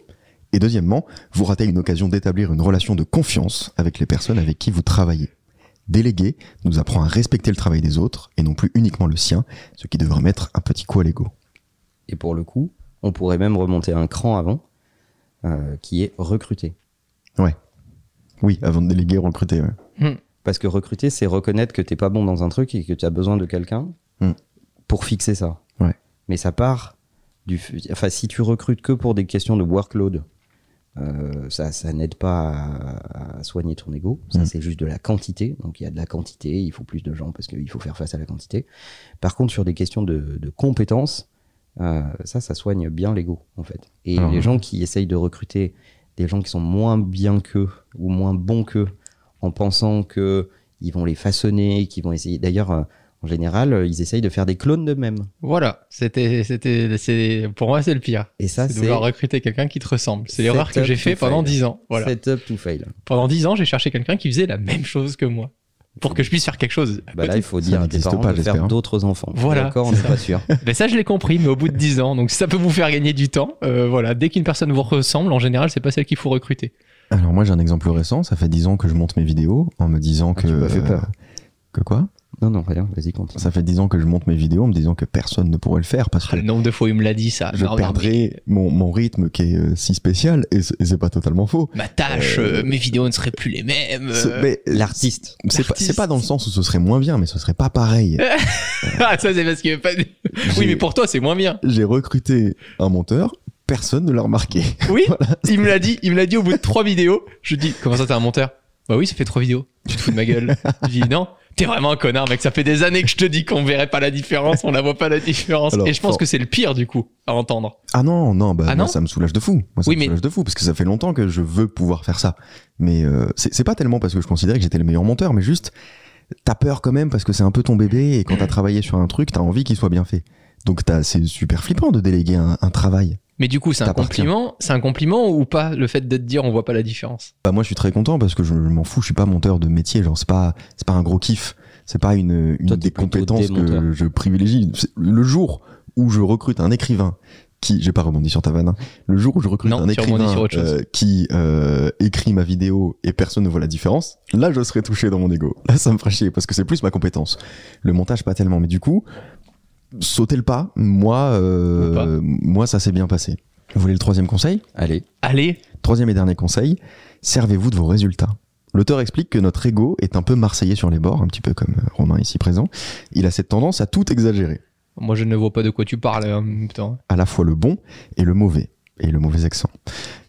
Et deuxièmement, vous ratez une occasion d'établir une relation de confiance avec les personnes avec qui vous travaillez. Déléguer nous apprend à respecter le travail des autres et non plus uniquement le sien, ce qui devrait mettre un petit coup à l'ego. Et pour le coup, on pourrait même remonter un cran avant, euh, qui est recruter. Oui, avant de déléguer, recruter. ouais. Parce que recruter, c'est reconnaître que t'es pas bon dans un truc et que tu as besoin de quelqu'un Hmm. pour fixer ça. Ouais. Mais ça part du. Enfin, si tu recrutes que pour des questions de workload, euh, ça, ça n'aide pas à, à soigner ton ego. Ça, Hmm. c'est juste de la quantité. Donc, il y a de la quantité, il faut plus de gens parce qu'il faut faire face à la quantité. Par contre, sur des questions de, de compétences, euh, ça, ça soigne bien l'ego, en fait. Et Alors, les gens qui essayent de recruter des gens qui sont moins bien qu'eux ou moins bons qu'eux en pensant que ils vont les façonner, qu'ils vont essayer. D'ailleurs, euh, en général, euh, ils essayent de faire des clones d'eux-mêmes. Voilà, c'était, c'était, c'est, pour moi c'est le pire. Et ça, c'est de c'est vouloir recruter quelqu'un qui te ressemble. C'est l'erreur que j'ai fait pendant fail. 10 ans. Voilà. setup to fail. Pendant 10 ans, j'ai cherché quelqu'un qui faisait la même chose que moi. Pour que je puisse faire quelque chose. Bah là, il faut dire à tes parents pas, de faire d'autres enfants. Voilà, D'accord, on n'est ça. pas sûr. Ben ça, je l'ai compris, mais au bout de 10 ans. Donc, ça peut vous faire gagner du temps, euh, voilà. Dès qu'une personne vous ressemble, en général, c'est pas celle qu'il faut recruter. Alors moi j'ai un exemple récent, ça fait 10 ans que je monte mes vidéos en me disant Ah, que... tu m'as fait peur. que quoi? Non, non, rien, vas-y, continue. Ça fait 10 ans que je monte mes vidéos en me disant que personne ne pourrait le faire parce Ah, que le nombre de fois où il me l'a dit, ça. je non, non, perdrais mon, mon rythme qui est euh, si spécial et c'est pas totalement faux. Ma tâche, Euh, euh, mes vidéos ne seraient plus les mêmes. Euh. mais, L'artiste. c'est pas, dans le sens où ce serait moins bien, mais ce serait pas pareil. Ah, ça, c'est parce qu'il pas. de- Oui, mais pour toi, c'est moins bien. J'ai recruté un monteur, personne ne l'a remarqué. Oui, il me l'a dit, il me l'a dit au bout de trois vidéos. Je dis, comment ça, t'es un monteur? Bah oui, ça fait trois vidéos. Tu te fous de ma gueule. Je dis, non, t'es vraiment un connard, mec. Ça fait des années que je te dis qu'on verrait pas la différence, on la voit pas la différence. Alors, Et je pense fort. que c'est le pire, du coup, à entendre. Ah non, non, bah Ah moi, non ça me soulage de fou. Moi, ça Oui, me mais- soulage de fou parce que ça fait longtemps que je veux pouvoir faire ça. Mais euh, c'est pas tellement parce que je considérais que j'étais le meilleur monteur, mais juste t'as peur quand même parce que c'est un peu ton bébé et quand t'as travaillé sur un truc, t'as envie qu'il soit bien fait. Donc t'as- c'est super flippant de déléguer un, un travail. Mais du coup, c'est un compliment, c'est un compliment ou pas le fait de te dire on voit pas la différence? Bah moi je suis très content parce que je, je m'en fous, je suis pas monteur de métier, genre c'est pas c'est pas un gros kiff, c'est pas une, une Toi, des compétences que je privilégie. Le jour où je recrute un écrivain qui, j'ai pas rebondi sur ta vanne, hein. le jour où je recrute Non, un écrivain euh, qui euh, écrit ma vidéo et personne ne voit la différence, là je serais touché dans mon ego. Là ça me ferait chier parce que c'est plus ma compétence. Le montage pas tellement, mais du coup sauter le pas, moi euh, pas. moi ça s'est bien passé. Vous voulez le troisième conseil? Allez. Allez, Troisième et dernier conseil, servez-vous de vos résultats. L'auteur explique que notre ego est un peu marseillais sur les bords, un petit peu comme Romain ici présent. Il a cette tendance à tout exagérer, moi je ne vois pas de quoi tu parles en même temps. à la fois le bon et le mauvais, et le mauvais accent.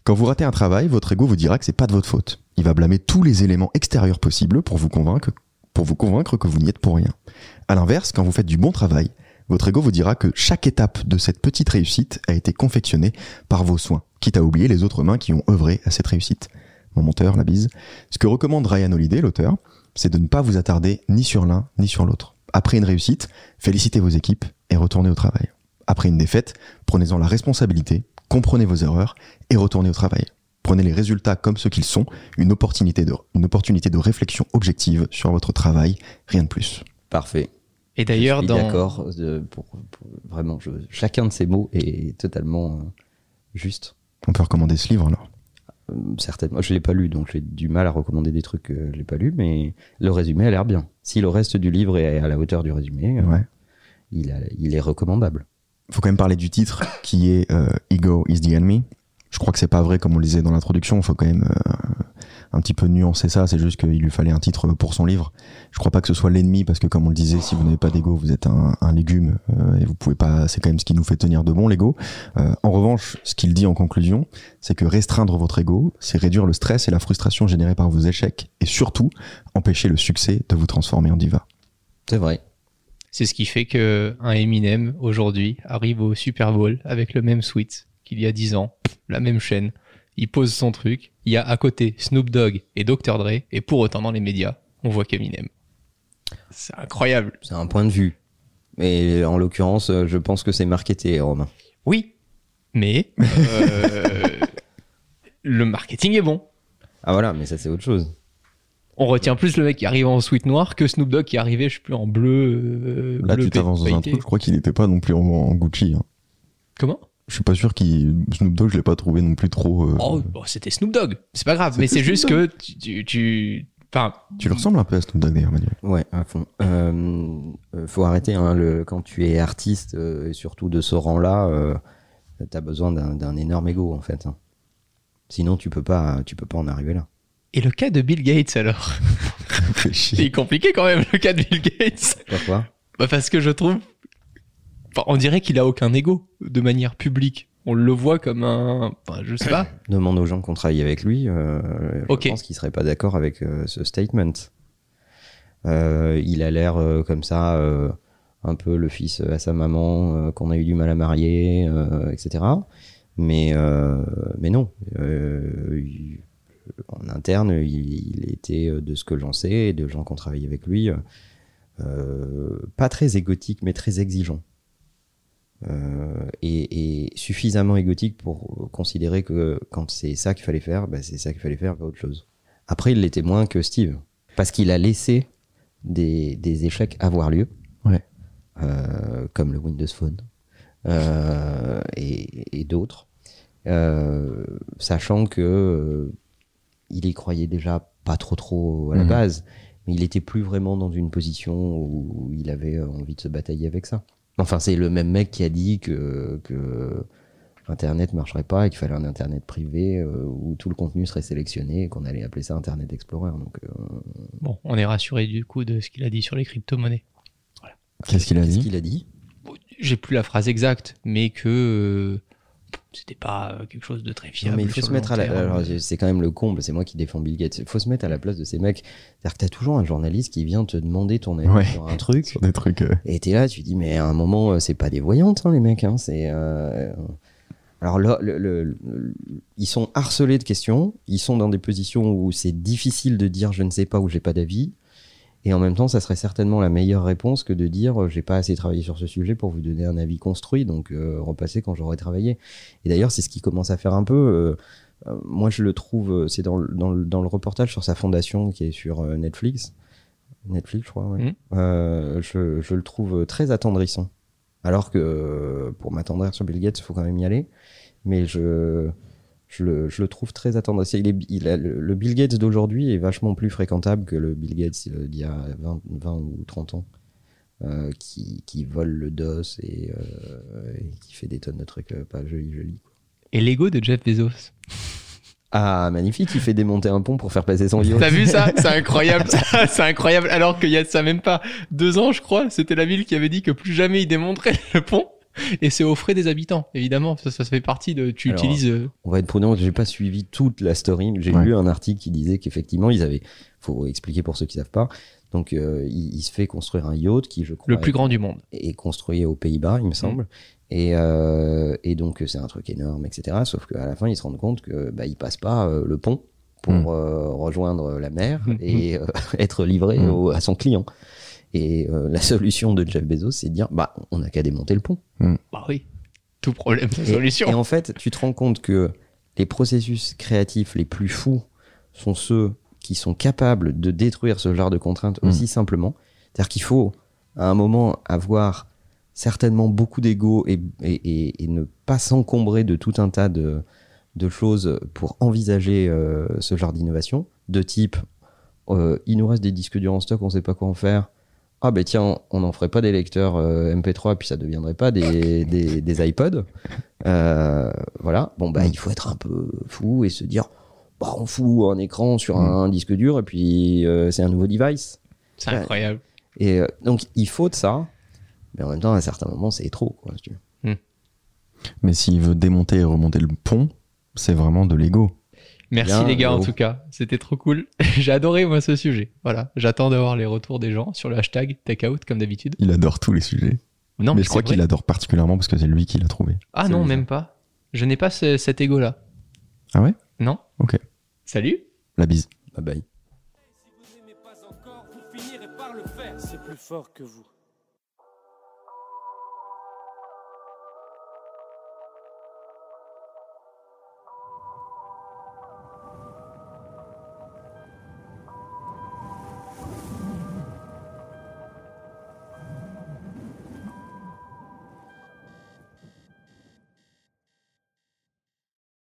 Quand vous ratez un travail, votre ego vous dira que c'est pas de votre faute. Il va blâmer tous les éléments extérieurs possibles pour vous convaincre, pour vous convaincre que vous n'y êtes pour rien. À l'inverse, quand vous faites du bon travail, votre ego vous dira que chaque étape de cette petite réussite a été confectionnée par vos soins, quitte à oublier les autres mains qui ont œuvré à cette réussite. Mon monteur, la bise. Ce que recommande Ryan Holiday, l'auteur, c'est de ne pas vous attarder ni sur l'un ni sur l'autre. Après une réussite, félicitez vos équipes et retournez au travail. Après une défaite, prenez-en la responsabilité, comprenez vos erreurs et retournez au travail. Prenez les résultats comme ce qu'ils sont, une opportunité, de, une opportunité de réflexion objective sur votre travail, rien de plus. Parfait. Et d'ailleurs, Je suis dans. D'accord. euh, Pour, pour- vraiment, je- chacun de ces mots est totalement euh, juste. On peut recommander ce livre alors. Euh, certainement. Je l'ai pas lu, donc j'ai du mal à recommander des trucs que je l'ai pas lu, mais le résumé a l'air bien. Si le reste du livre est à la hauteur du résumé, Ouais. il, a- il est recommandable. faut quand même parler du titre qui est euh, Ego is the enemy. Je crois que c'est pas vrai comme on le disait dans l'introduction. Il faut quand même euh, un petit peu nuancer ça. C'est juste qu'il lui fallait un titre pour son livre. Je crois pas que ce soit l'ennemi parce que comme on le disait, si vous n'avez pas d'ego, vous êtes un, un légume euh, et vous pouvez pas. C'est quand même ce qui nous fait tenir de bon l'ego. Euh, en revanche, ce qu'il dit en conclusion, c'est que restreindre votre ego, c'est réduire le stress et la frustration générés par vos échecs et surtout empêcher le succès de vous transformer en diva. C'est vrai. C'est ce qui fait que un Eminem aujourd'hui arrive au Super Bowl avec le même suite qu'il y a 10 ans, la même chaîne. Il pose son truc. Il y a à côté Snoop Dogg et Dr. Dre, et pour autant dans les médias, on voit qu'Eminem. C'est incroyable. C'est un point de vue. Mais en l'occurrence, euh, je pense que c'est marketé, Romain. Oui, mais euh, le marketing est bon. Ah voilà, mais ça c'est autre chose. On retient plus le mec qui arrive en suite noire que Snoop Dogg qui arrivait, je sais plus, en bleu. euh, Là, bleu tu t'avances dans un truc. Je crois qu'il n'était pas non plus en, en Gucci. hein. Comment? Je suis pas sûr qu'il Snoop Dogg, je l'ai pas trouvé non plus trop. euh, Oh, bon, c'était Snoop Dogg. C'est pas grave, mais c'est juste que tu, tu, tu- Enfin, Tu le ressembles un peu à Snoop Dogg d'ailleurs, Manuel. Ouais, à fond. Euh, euh, faut arrêter, hein, le, quand tu es artiste, euh, et surtout de ce rang-là, euh, t'as besoin d'un énorme ego en fait. hein. Sinon, tu peux pas, tu peux pas en arriver là. Et le cas de Bill Gates alors? C'est compliqué quand même le cas de Bill Gates. Pourquoi? Bah parce que je trouve, on dirait qu'il a aucun ego de manière publique. On le voit comme un, enfin, je sais pas. Demande aux gens qu'on travaille avec lui. euh, je pense qu'ils seraient pas d'accord avec euh, ce statement. Euh, il a l'air euh, comme ça, un peu le fils à sa maman qu'on a eu du mal à marier, etc. Mais mais non. Il- en interne, il, il était de ce que j'en sais, et de gens qui ont travaillé avec lui, pas très égotique, mais très exigeant. Euh, et, et suffisamment égotique pour considérer que quand c'est ça qu'il fallait faire, bah, c'est ça qu'il fallait faire, pas autre chose. Après, il l'était moins que Steve, parce qu'il a laissé des, des échecs avoir lieu, Ouais. Euh, comme le Windows Phone euh, et, et d'autres, sachant que il y croyait déjà pas trop trop à la Mhm. base, mais il était plus vraiment dans une position où il avait envie de se batailler avec ça. Enfin, c'est le même mec qui a dit que, que Internet marcherait pas et qu'il fallait un Internet privé euh, où tout le contenu serait sélectionné et qu'on allait appeler ça Internet Explorer. Donc, euh, Bon, on est rassuré du coup de ce qu'il a dit sur les crypto-monnaies. Qu'est-ce qu'il a dit a J'ai plus la phrase exacte, mais que euh, c'était pas euh, quelque chose de très Non, fiable. mais il faut se mettre à la. c'est quand même le comble, c'est moi qui défends Bill Gates. Il faut se mettre à la place de ces mecs. C'est-à-dire que t'as toujours un journaliste qui vient te demander ton avis Ouais. sur un truc. Sur des trucs. euh, Et t'es là, tu dis, mais à un moment, euh, c'est pas des voyantes, hein, les mecs. Hein, c'est. euh, Alors là, le- le- le- ils sont harcelés de questions. Ils sont dans des positions où c'est difficile de dire je ne sais pas ou j'ai pas d'avis. Et en même temps, ça serait certainement la meilleure réponse que de dire euh, j'ai pas assez travaillé sur ce sujet pour vous donner un avis construit, donc euh, repassez quand j'aurai travaillé. Et d'ailleurs, c'est ce qui commence à faire un peu. euh, euh, moi, je le trouve, c'est dans, le- dans, le- dans le reportage sur sa fondation qui est sur Netflix. Netflix, je crois, ouais. Mhm. Euh, je, je le trouve très attendrissant. Alors que pour m'attendrir sur Bill Gates, il faut quand même y aller. Mais je, je, le, je le trouve très attendrissant. Il est, il a, le, le Bill Gates d'aujourd'hui est vachement plus fréquentable que le Bill Gates euh, d'il y a 20, 20 ou 30 ans. euh, qui, qui vole le DOS et, euh, et qui fait des tonnes de trucs euh, pas jolis, jolis. Et l'ego de Jeff Bezos. Ah, magnifique, il fait démonter un pont pour faire passer son yacht. T'as vu ça? C'est incroyable, c'est incroyable. Alors qu'il y a ça même pas deux ans, je crois, c'était la ville qui avait dit que plus jamais il démonterait le pont. Et c'est aux frais des habitants, évidemment. Ça, ça fait partie de. Tu Alors, utilises. euh, On va être prudent, j'ai pas suivi toute la story. J'ai Ouais. lu un article qui disait qu'effectivement, ils avaient, faut expliquer pour ceux qui savent pas. Donc euh, il, il se fait construire un yacht qui, je crois, Le plus est- grand du monde. est construit aux Pays-Bas, il me semble. Et, euh, et donc c'est un truc énorme, etc. Sauf qu'à la fin, ils se rendent compte que bah, il passe pas euh, le pont pour Mm. euh, rejoindre la mer Mm. et euh, être livré au- à son client. Et euh, la solution de Jeff Bezos, c'est de dire bah on n'a qu'à démonter le pont. Bah oui. Tout problème, Et- solution. Et, en fait, tu te rends compte que les processus créatifs les plus fous sont ceux qui sont capables de détruire ce genre de contraintes Mm. aussi simplement. C'est-à-dire qu'il faut, à un moment, avoir certainement beaucoup d'ego et, et- et- et ne pas s'encombrer de tout un tas de, de choses pour envisager euh, ce genre d'innovation, de type euh, il nous reste des disques durs en stock, on sait pas quoi en faire. Ah ben tiens, on n'en ferait pas des lecteurs euh, MP3 puis ça deviendrait pas des, des, des iPods. Euh, voilà. Bon bah il faut être un peu fou et se dire bah on fout un écran sur un disque dur et puis euh, c'est un nouveau device. C'est Ouais. incroyable. Et euh, donc il faut de ça, mais en même temps à un certain moment c'est trop quoi. si tu veux. Mais s'il veut démonter et remonter le pont, c'est vraiment de l'ego. Merci Bien, les gars, en tout cas. C'était trop cool. J'ai adoré, moi, ce sujet. Voilà. J'attends d'avoir les retours des gens sur le hashtag takeout, comme d'habitude. Il adore tous les sujets. Non, mais mais je crois qu'il adore particulièrement parce que c'est lui qui l'a trouvé. Ah non, même pas. Je n'ai pas ce- cet ego-là. Ah ouais? Non Ok. Salut La bise. Bye bye. Si vous n'aimez pas encore, vous finirez par le faire. C'est plus fort que vous.